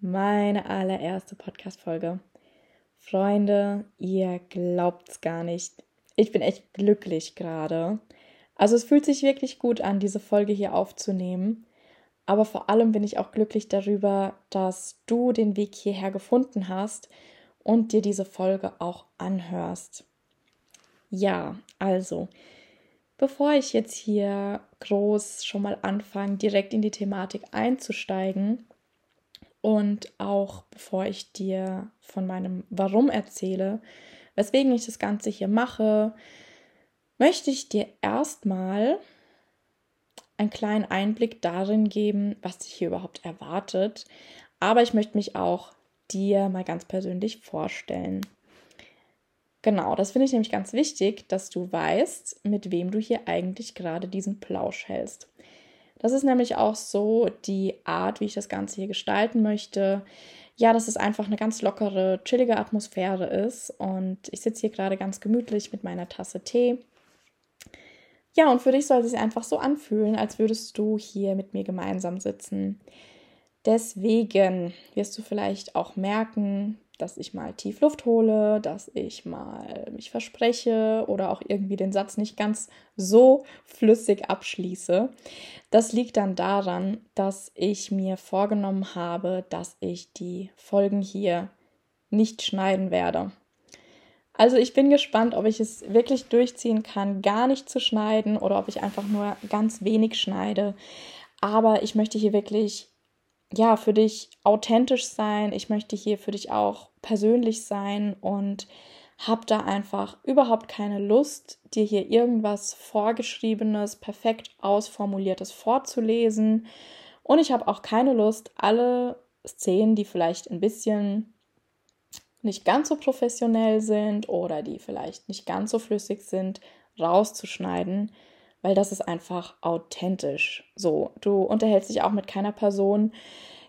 meine allererste Podcast-Folge. Freunde, ihr glaubt's gar nicht. Ich bin echt glücklich gerade. Also es fühlt sich wirklich gut an, diese Folge hier aufzunehmen. Aber vor allem bin ich auch glücklich darüber, dass du den Weg hierher gefunden hast und dir diese Folge auch anhörst. Ja, also, bevor ich jetzt hier groß schon mal anfange, direkt in die Thematik einzusteigen, und auch bevor ich dir von meinem Warum erzähle, weswegen ich das Ganze hier mache, möchte ich dir erstmal einen kleinen Einblick darin geben, was dich hier überhaupt erwartet. Aber ich möchte mich auch dir mal ganz persönlich vorstellen. Genau, das finde ich nämlich ganz wichtig, dass du weißt, mit wem du hier eigentlich gerade diesen Plausch hältst. Das ist nämlich auch so die Art, wie ich das Ganze hier gestalten möchte. Ja, dass es einfach eine ganz lockere, chillige Atmosphäre ist. Und ich sitze hier gerade ganz gemütlich mit meiner Tasse Tee. Ja, und für dich soll es sich einfach so anfühlen, als würdest du hier mit mir gemeinsam sitzen. Deswegen wirst du vielleicht auch merken, dass ich mal tief Luft hole, dass ich mal mich verspreche oder auch irgendwie den Satz nicht ganz so flüssig abschließe. Das liegt dann daran, dass ich mir vorgenommen habe, dass ich die Folgen hier nicht schneiden werde. Also ich bin gespannt, ob ich es wirklich durchziehen kann, gar nicht zu schneiden oder ob ich einfach nur ganz wenig schneide. Aber ich möchte hier wirklich ja, für dich authentisch sein. Ich möchte hier für dich auch persönlich sein und habe da einfach überhaupt keine Lust, dir hier irgendwas vorgeschriebenes, perfekt ausformuliertes vorzulesen. Und ich habe auch keine Lust, alle Szenen, die vielleicht ein bisschen nicht ganz so professionell sind oder die vielleicht nicht ganz so flüssig sind, rauszuschneiden, weil das ist einfach authentisch. So, du unterhältst dich auch mit keiner Person,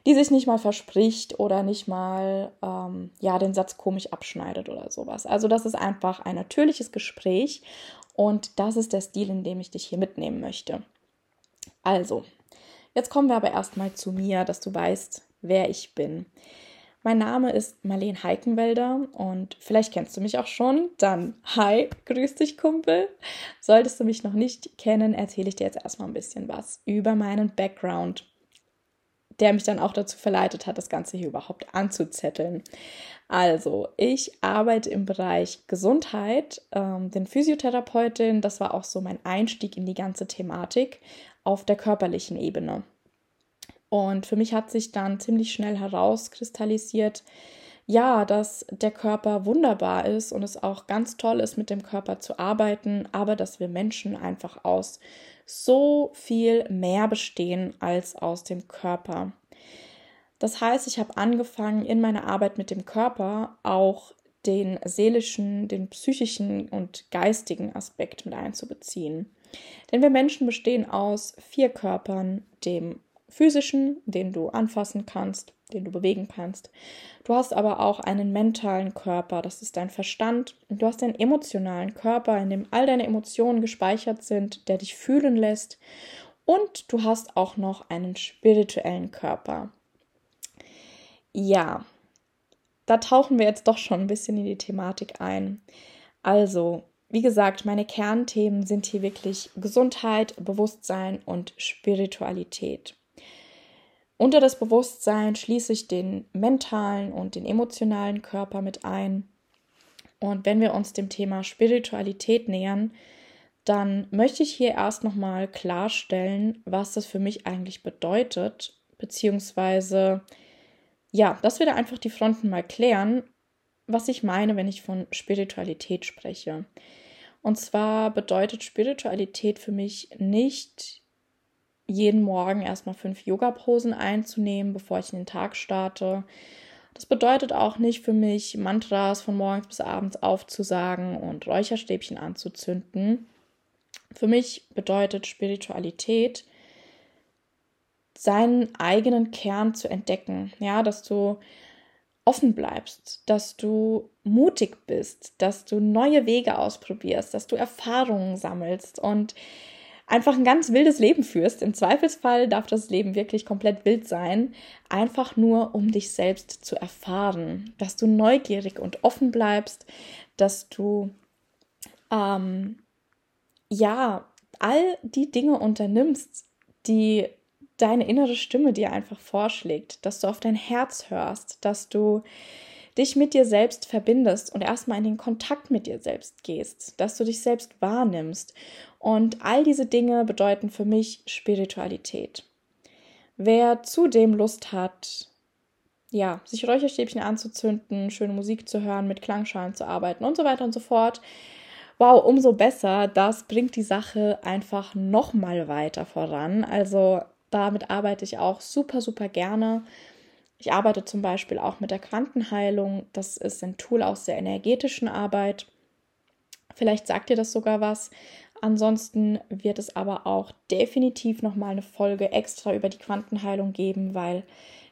die sich nicht mal verspricht oder nicht mal ähm, ja den Satz komisch abschneidet oder sowas. Also das ist einfach ein natürliches Gespräch und das ist der Stil, in dem ich dich hier mitnehmen möchte. Also, jetzt kommen wir aber erstmal zu mir, dass du weißt, wer ich bin. Mein Name ist Marlene Heikenwälder und vielleicht kennst du mich auch schon. Dann hi, grüß dich Kumpel. Solltest du mich noch nicht kennen, erzähle ich dir jetzt erstmal ein bisschen was über meinen Background, der mich dann auch dazu verleitet hat, das Ganze hier überhaupt anzuzetteln. Also, ich arbeite im Bereich Gesundheit, ähm, den Physiotherapeutin. Das war auch so mein Einstieg in die ganze Thematik auf der körperlichen Ebene. Und für mich hat sich dann ziemlich schnell herauskristallisiert, ja, dass der Körper wunderbar ist und es auch ganz toll ist, mit dem Körper zu arbeiten, aber dass wir Menschen einfach aus so viel mehr bestehen als aus dem Körper. Das heißt, ich habe angefangen, in meiner Arbeit mit dem Körper auch den seelischen, den psychischen und geistigen Aspekt mit einzubeziehen. Denn wir Menschen bestehen aus vier Körpern, dem physischen, den du anfassen kannst, den du bewegen kannst. Du hast aber auch einen mentalen Körper, das ist dein Verstand. Du hast einen emotionalen Körper, in dem all deine Emotionen gespeichert sind, der dich fühlen lässt. Und du hast auch noch einen spirituellen Körper. Ja, da tauchen wir jetzt doch schon ein bisschen in die Thematik ein. Also, wie gesagt, meine Kernthemen sind hier wirklich Gesundheit, Bewusstsein und Spiritualität. Unter das Bewusstsein schließe ich den mentalen und den emotionalen Körper mit ein. Und wenn wir uns dem Thema Spiritualität nähern, dann möchte ich hier erst nochmal klarstellen, was das für mich eigentlich bedeutet, beziehungsweise ja, dass wir da einfach die Fronten mal klären, was ich meine, wenn ich von Spiritualität spreche. Und zwar bedeutet Spiritualität für mich nicht jeden Morgen erstmal fünf Yoga-Posen einzunehmen, bevor ich in den Tag starte. Das bedeutet auch nicht für mich, Mantras von morgens bis abends aufzusagen und Räucherstäbchen anzuzünden. Für mich bedeutet Spiritualität, seinen eigenen Kern zu entdecken. Ja, dass du offen bleibst, dass du mutig bist, dass du neue Wege ausprobierst, dass du Erfahrungen sammelst und einfach ein ganz wildes Leben führst. Im Zweifelsfall darf das Leben wirklich komplett wild sein, einfach nur um dich selbst zu erfahren, dass du neugierig und offen bleibst, dass du ähm, ja all die Dinge unternimmst, die deine innere Stimme dir einfach vorschlägt, dass du auf dein Herz hörst, dass du dich mit dir selbst verbindest und erstmal in den Kontakt mit dir selbst gehst, dass du dich selbst wahrnimmst. Und all diese Dinge bedeuten für mich Spiritualität. Wer zudem Lust hat, ja, sich Räucherstäbchen anzuzünden, schöne Musik zu hören, mit Klangschalen zu arbeiten und so weiter und so fort, wow, umso besser. Das bringt die Sache einfach noch mal weiter voran. Also damit arbeite ich auch super, super gerne. Ich arbeite zum Beispiel auch mit der Quantenheilung. Das ist ein Tool aus der energetischen Arbeit. Vielleicht sagt ihr das sogar was. Ansonsten wird es aber auch definitiv nochmal eine Folge extra über die Quantenheilung geben, weil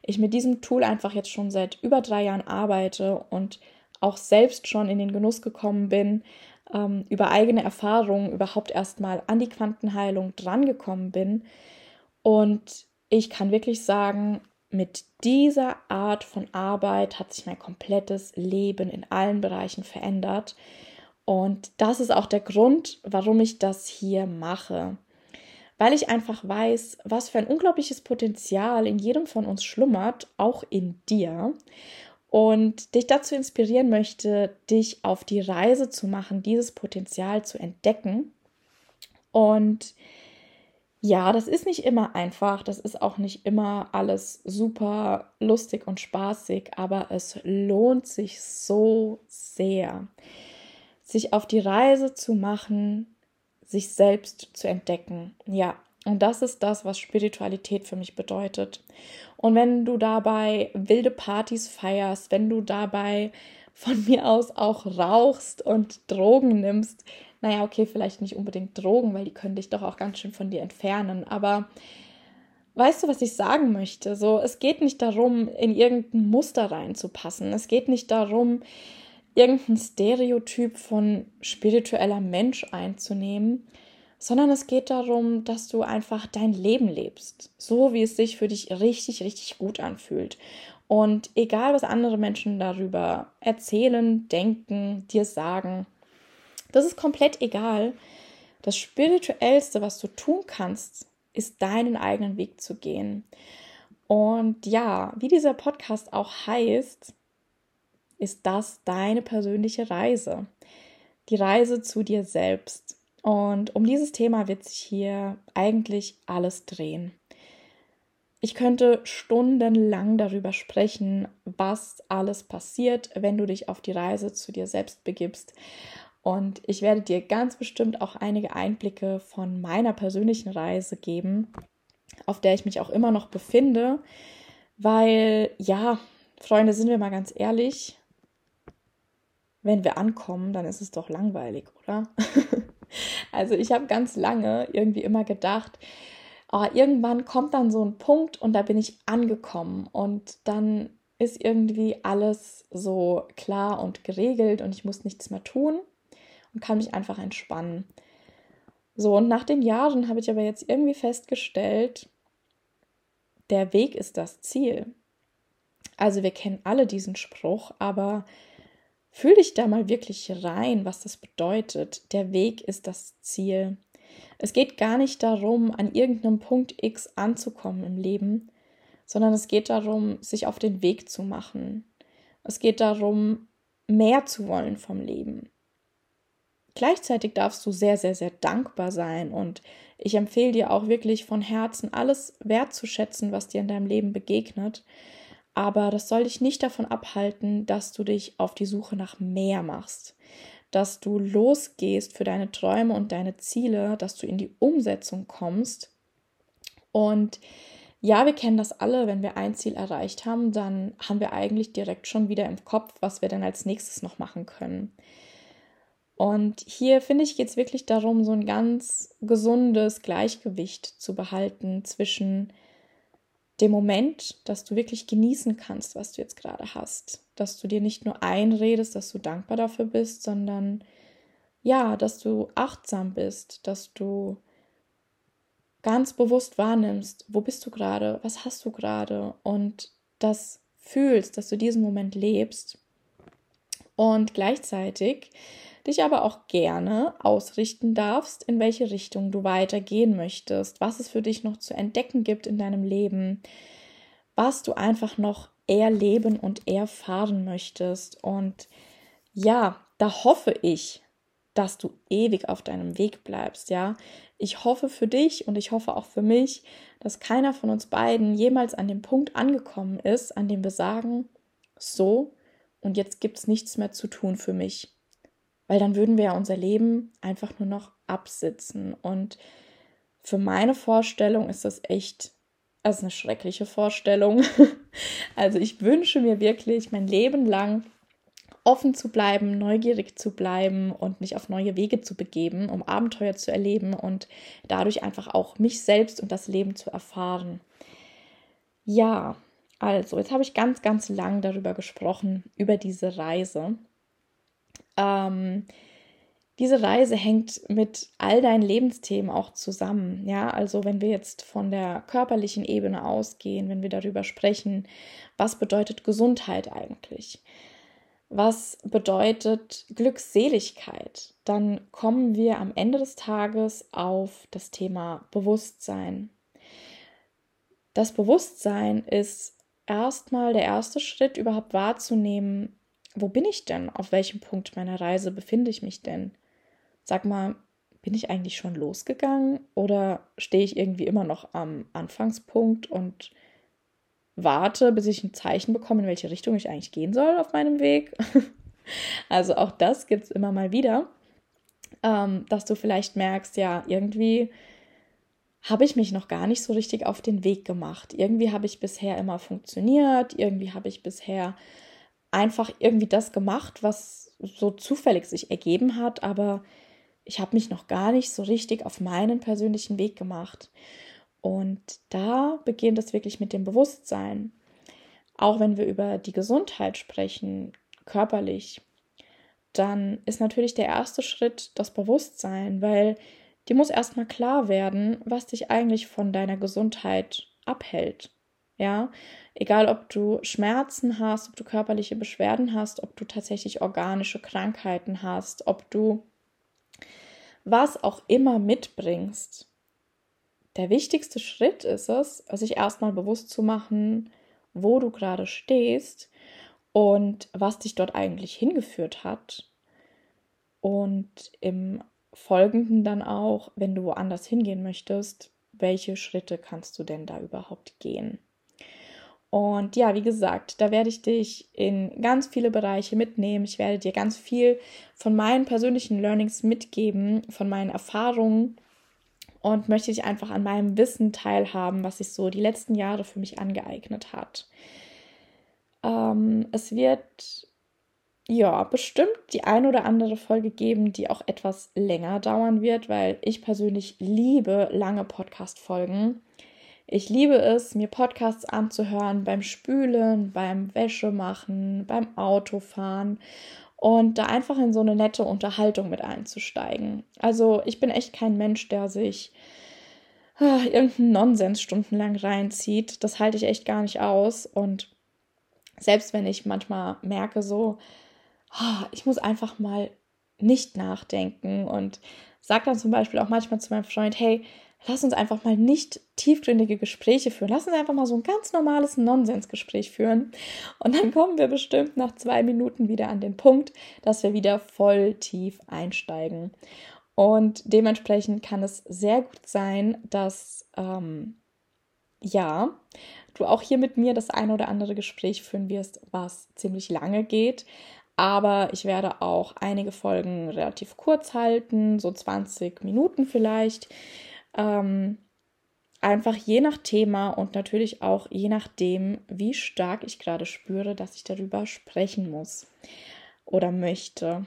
ich mit diesem Tool einfach jetzt schon seit über drei Jahren arbeite und auch selbst schon in den Genuss gekommen bin, ähm, über eigene Erfahrungen überhaupt erstmal an die Quantenheilung drangekommen bin. Und ich kann wirklich sagen, mit dieser Art von Arbeit hat sich mein komplettes Leben in allen Bereichen verändert. Und das ist auch der Grund, warum ich das hier mache. Weil ich einfach weiß, was für ein unglaubliches Potenzial in jedem von uns schlummert, auch in dir. Und dich dazu inspirieren möchte, dich auf die Reise zu machen, dieses Potenzial zu entdecken. Und ja, das ist nicht immer einfach, das ist auch nicht immer alles super lustig und spaßig, aber es lohnt sich so sehr, sich auf die Reise zu machen, sich selbst zu entdecken. Ja, und das ist das, was Spiritualität für mich bedeutet. Und wenn du dabei wilde Partys feierst, wenn du dabei von mir aus auch rauchst und Drogen nimmst, naja, okay, vielleicht nicht unbedingt Drogen, weil die können dich doch auch ganz schön von dir entfernen. Aber weißt du, was ich sagen möchte? So, es geht nicht darum, in irgendein Muster reinzupassen. Es geht nicht darum, irgendein Stereotyp von spiritueller Mensch einzunehmen, sondern es geht darum, dass du einfach dein Leben lebst, so wie es sich für dich richtig, richtig gut anfühlt. Und egal, was andere Menschen darüber erzählen, denken, dir sagen, das ist komplett egal. Das Spirituellste, was du tun kannst, ist deinen eigenen Weg zu gehen. Und ja, wie dieser Podcast auch heißt, ist das deine persönliche Reise. Die Reise zu dir selbst. Und um dieses Thema wird sich hier eigentlich alles drehen. Ich könnte stundenlang darüber sprechen, was alles passiert, wenn du dich auf die Reise zu dir selbst begibst. Und ich werde dir ganz bestimmt auch einige Einblicke von meiner persönlichen Reise geben, auf der ich mich auch immer noch befinde, weil ja, Freunde, sind wir mal ganz ehrlich, wenn wir ankommen, dann ist es doch langweilig, oder? also ich habe ganz lange irgendwie immer gedacht, oh, irgendwann kommt dann so ein Punkt und da bin ich angekommen und dann ist irgendwie alles so klar und geregelt und ich muss nichts mehr tun und kann mich einfach entspannen. So, und nach den Jahren habe ich aber jetzt irgendwie festgestellt, der Weg ist das Ziel. Also wir kennen alle diesen Spruch, aber fühl dich da mal wirklich rein, was das bedeutet. Der Weg ist das Ziel. Es geht gar nicht darum, an irgendeinem Punkt X anzukommen im Leben, sondern es geht darum, sich auf den Weg zu machen. Es geht darum, mehr zu wollen vom Leben. Gleichzeitig darfst du sehr, sehr, sehr dankbar sein und ich empfehle dir auch wirklich von Herzen alles wertzuschätzen, was dir in deinem Leben begegnet. Aber das soll dich nicht davon abhalten, dass du dich auf die Suche nach mehr machst, dass du losgehst für deine Träume und deine Ziele, dass du in die Umsetzung kommst. Und ja, wir kennen das alle, wenn wir ein Ziel erreicht haben, dann haben wir eigentlich direkt schon wieder im Kopf, was wir dann als nächstes noch machen können. Und hier finde ich, geht es wirklich darum, so ein ganz gesundes Gleichgewicht zu behalten zwischen dem Moment, dass du wirklich genießen kannst, was du jetzt gerade hast. Dass du dir nicht nur einredest, dass du dankbar dafür bist, sondern ja, dass du achtsam bist, dass du ganz bewusst wahrnimmst, wo bist du gerade, was hast du gerade und das fühlst, dass du diesen Moment lebst und gleichzeitig dich aber auch gerne ausrichten darfst, in welche Richtung du weitergehen möchtest, was es für dich noch zu entdecken gibt in deinem Leben, was du einfach noch erleben und erfahren möchtest. Und ja, da hoffe ich, dass du ewig auf deinem Weg bleibst, ja. Ich hoffe für dich und ich hoffe auch für mich, dass keiner von uns beiden jemals an dem Punkt angekommen ist, an dem wir sagen, so, und jetzt gibt es nichts mehr zu tun für mich weil dann würden wir ja unser Leben einfach nur noch absitzen. Und für meine Vorstellung ist das echt, also eine schreckliche Vorstellung. also ich wünsche mir wirklich mein Leben lang offen zu bleiben, neugierig zu bleiben und mich auf neue Wege zu begeben, um Abenteuer zu erleben und dadurch einfach auch mich selbst und das Leben zu erfahren. Ja, also jetzt habe ich ganz, ganz lang darüber gesprochen, über diese Reise. Ähm, diese Reise hängt mit all deinen Lebensthemen auch zusammen. Ja, also wenn wir jetzt von der körperlichen Ebene ausgehen, wenn wir darüber sprechen, was bedeutet Gesundheit eigentlich? Was bedeutet Glückseligkeit? Dann kommen wir am Ende des Tages auf das Thema Bewusstsein. Das Bewusstsein ist erstmal der erste Schritt, überhaupt wahrzunehmen, wo bin ich denn? Auf welchem Punkt meiner Reise befinde ich mich denn? Sag mal, bin ich eigentlich schon losgegangen oder stehe ich irgendwie immer noch am Anfangspunkt und warte, bis ich ein Zeichen bekomme, in welche Richtung ich eigentlich gehen soll auf meinem Weg? also auch das gibt es immer mal wieder, ähm, dass du vielleicht merkst, ja, irgendwie habe ich mich noch gar nicht so richtig auf den Weg gemacht. Irgendwie habe ich bisher immer funktioniert, irgendwie habe ich bisher einfach irgendwie das gemacht, was so zufällig sich ergeben hat, aber ich habe mich noch gar nicht so richtig auf meinen persönlichen Weg gemacht. Und da beginnt es wirklich mit dem Bewusstsein. Auch wenn wir über die Gesundheit sprechen, körperlich, dann ist natürlich der erste Schritt das Bewusstsein, weil dir muss erstmal klar werden, was dich eigentlich von deiner Gesundheit abhält. Ja, egal ob du Schmerzen hast, ob du körperliche Beschwerden hast, ob du tatsächlich organische Krankheiten hast, ob du was auch immer mitbringst. Der wichtigste Schritt ist es, sich erstmal bewusst zu machen, wo du gerade stehst und was dich dort eigentlich hingeführt hat. Und im Folgenden dann auch, wenn du woanders hingehen möchtest, welche Schritte kannst du denn da überhaupt gehen? Und ja, wie gesagt, da werde ich dich in ganz viele Bereiche mitnehmen. Ich werde dir ganz viel von meinen persönlichen Learnings mitgeben, von meinen Erfahrungen und möchte dich einfach an meinem Wissen teilhaben, was sich so die letzten Jahre für mich angeeignet hat. Ähm, es wird ja bestimmt die ein oder andere Folge geben, die auch etwas länger dauern wird, weil ich persönlich liebe lange Podcast-Folgen. Ich liebe es, mir Podcasts anzuhören beim Spülen, beim Wäschemachen, beim Autofahren und da einfach in so eine nette Unterhaltung mit einzusteigen. Also ich bin echt kein Mensch, der sich ah, irgendeinen Nonsens stundenlang reinzieht. Das halte ich echt gar nicht aus. Und selbst wenn ich manchmal merke, so, ah, ich muss einfach mal nicht nachdenken und sage dann zum Beispiel auch manchmal zu meinem Freund, hey, lass uns einfach mal nicht tiefgründige Gespräche führen. Lass uns einfach mal so ein ganz normales Nonsensgespräch führen. Und dann kommen wir bestimmt nach zwei Minuten wieder an den Punkt, dass wir wieder voll tief einsteigen. Und dementsprechend kann es sehr gut sein, dass ähm, ja, du auch hier mit mir das eine oder andere Gespräch führen wirst, was ziemlich lange geht. Aber ich werde auch einige Folgen relativ kurz halten, so 20 Minuten vielleicht. Ähm, einfach je nach Thema und natürlich auch je nachdem, wie stark ich gerade spüre, dass ich darüber sprechen muss oder möchte.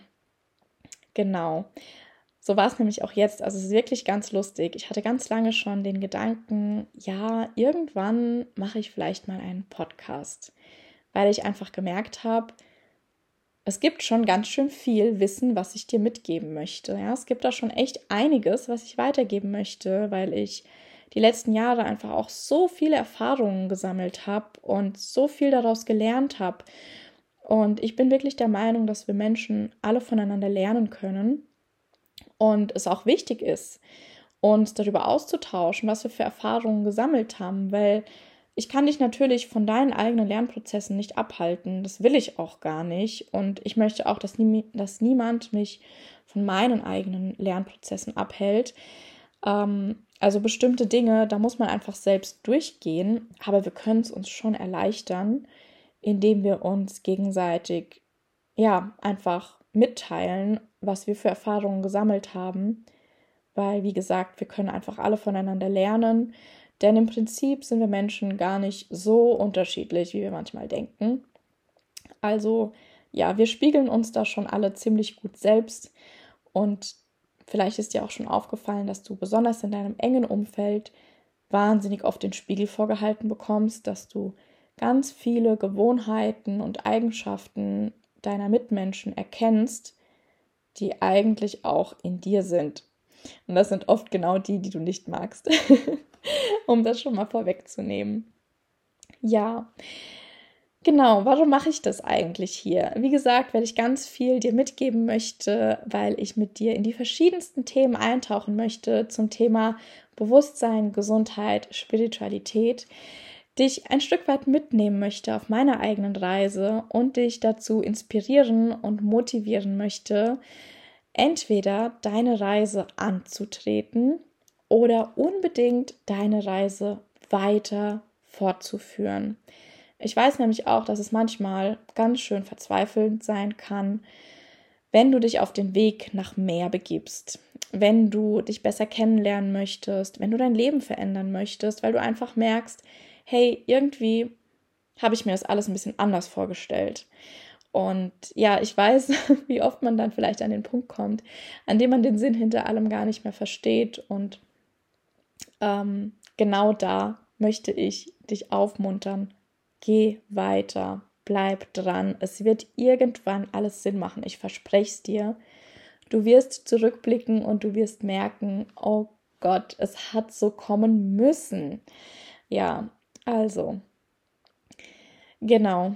Genau. So war es nämlich auch jetzt. Also es ist wirklich ganz lustig. Ich hatte ganz lange schon den Gedanken, ja, irgendwann mache ich vielleicht mal einen Podcast, weil ich einfach gemerkt habe, es gibt schon ganz schön viel Wissen, was ich dir mitgeben möchte. Ja, es gibt da schon echt einiges, was ich weitergeben möchte, weil ich die letzten Jahre einfach auch so viele Erfahrungen gesammelt habe und so viel daraus gelernt habe. Und ich bin wirklich der Meinung, dass wir Menschen alle voneinander lernen können und es auch wichtig ist, uns darüber auszutauschen, was wir für Erfahrungen gesammelt haben, weil ich kann dich natürlich von deinen eigenen Lernprozessen nicht abhalten. Das will ich auch gar nicht. Und ich möchte auch, dass, nie, dass niemand mich von meinen eigenen Lernprozessen abhält. Ähm, also bestimmte Dinge, da muss man einfach selbst durchgehen, aber wir können es uns schon erleichtern, indem wir uns gegenseitig ja einfach mitteilen was wir für Erfahrungen gesammelt haben, weil, wie gesagt, wir können einfach alle voneinander lernen, denn im Prinzip sind wir Menschen gar nicht so unterschiedlich, wie wir manchmal denken. Also ja, wir spiegeln uns da schon alle ziemlich gut selbst und vielleicht ist dir auch schon aufgefallen, dass du besonders in deinem engen Umfeld wahnsinnig oft den Spiegel vorgehalten bekommst, dass du ganz viele Gewohnheiten und Eigenschaften deiner Mitmenschen erkennst, die eigentlich auch in dir sind. Und das sind oft genau die, die du nicht magst, um das schon mal vorwegzunehmen. Ja, genau, warum mache ich das eigentlich hier? Wie gesagt, weil ich ganz viel dir mitgeben möchte, weil ich mit dir in die verschiedensten Themen eintauchen möchte zum Thema Bewusstsein, Gesundheit, Spiritualität dich ein Stück weit mitnehmen möchte auf meiner eigenen Reise und dich dazu inspirieren und motivieren möchte, entweder deine Reise anzutreten oder unbedingt deine Reise weiter fortzuführen. Ich weiß nämlich auch, dass es manchmal ganz schön verzweifelnd sein kann, wenn du dich auf den Weg nach mehr begibst, wenn du dich besser kennenlernen möchtest, wenn du dein Leben verändern möchtest, weil du einfach merkst, hey, irgendwie habe ich mir das alles ein bisschen anders vorgestellt. Und ja, ich weiß, wie oft man dann vielleicht an den Punkt kommt, an dem man den Sinn hinter allem gar nicht mehr versteht. Und ähm, genau da möchte ich dich aufmuntern. Geh weiter, bleib dran. Es wird irgendwann alles Sinn machen. Ich verspreche es dir. Du wirst zurückblicken und du wirst merken, oh Gott, es hat so kommen müssen. Ja, also, genau.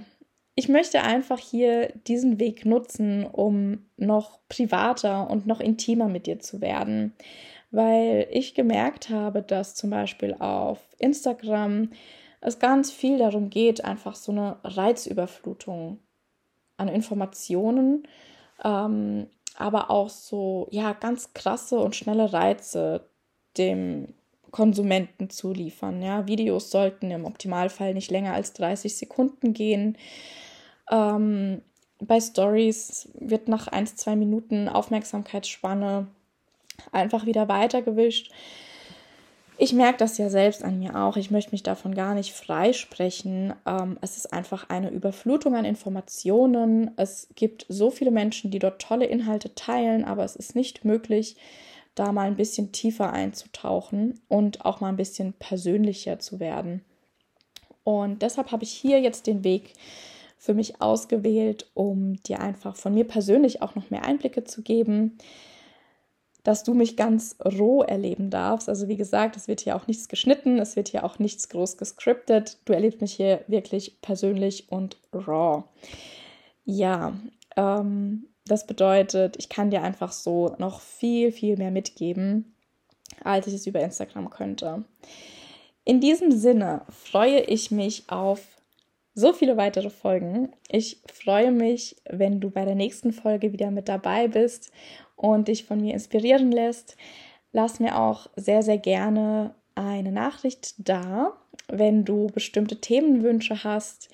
Ich möchte einfach hier diesen Weg nutzen, um noch privater und noch intimer mit dir zu werden, weil ich gemerkt habe, dass zum Beispiel auf Instagram es ganz viel darum geht, einfach so eine Reizüberflutung an Informationen, ähm, aber auch so, ja, ganz krasse und schnelle Reize dem Konsumenten zu liefern. Ja, Videos sollten im Optimalfall nicht länger als 30 Sekunden gehen. Ähm, bei Stories wird nach 1, 2 Minuten Aufmerksamkeitsspanne einfach wieder weitergewischt. Ich merke das ja selbst an mir auch. Ich möchte mich davon gar nicht freisprechen. Ähm, es ist einfach eine Überflutung an Informationen. Es gibt so viele Menschen, die dort tolle Inhalte teilen, aber es ist nicht möglich, da mal ein bisschen tiefer einzutauchen und auch mal ein bisschen persönlicher zu werden. Und deshalb habe ich hier jetzt den Weg für mich ausgewählt, um dir einfach von mir persönlich auch noch mehr Einblicke zu geben, dass du mich ganz roh erleben darfst. Also wie gesagt, es wird hier auch nichts geschnitten, es wird hier auch nichts groß gescriptet. Du erlebst mich hier wirklich persönlich und raw. Ja, ähm, das bedeutet, ich kann dir einfach so noch viel, viel mehr mitgeben. als ich es über Instagram könnte. In diesem Sinne freue ich mich auf so viele weitere Folgen. Ich freue mich, wenn du bei der nächsten Folge wieder mit dabei bist und dich von mir inspirieren lässt. Lass mir auch sehr, sehr gerne eine Nachricht da. Wenn du bestimmte Themenwünsche hast,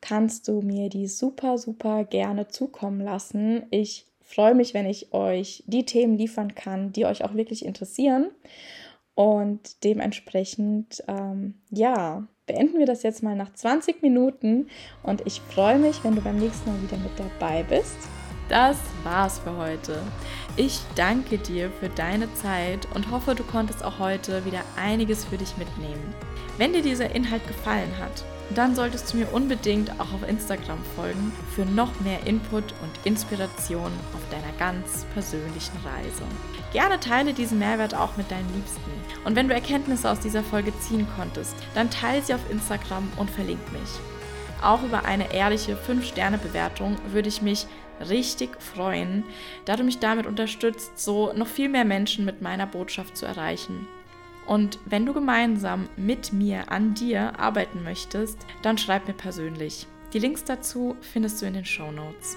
kannst du mir die super, super gerne zukommen lassen. Ich freue mich, wenn ich euch die Themen liefern kann, die euch auch wirklich interessieren. Und dementsprechend, ähm, ja, beenden wir das jetzt mal nach 20 Minuten und ich freue mich, wenn du beim nächsten Mal wieder mit dabei bist. Das war's für heute. Ich danke dir für deine Zeit und hoffe, du konntest auch heute wieder einiges für dich mitnehmen. Wenn dir dieser Inhalt gefallen hat, dann solltest du mir unbedingt auch auf Instagram folgen für noch mehr Input und Inspiration auf deiner ganz persönlichen Reise. Gerne teile diesen Mehrwert auch mit deinen Liebsten. Und wenn du Erkenntnisse aus dieser Folge ziehen konntest, dann teile sie auf Instagram und verlink mich. Auch über eine ehrliche 5-Sterne-Bewertung würde ich mich richtig freuen, da du mich damit unterstützt, so noch viel mehr Menschen mit meiner Botschaft zu erreichen. Und wenn du gemeinsam mit mir an dir arbeiten möchtest, dann schreib mir persönlich. Die Links dazu findest du in den Show Notes.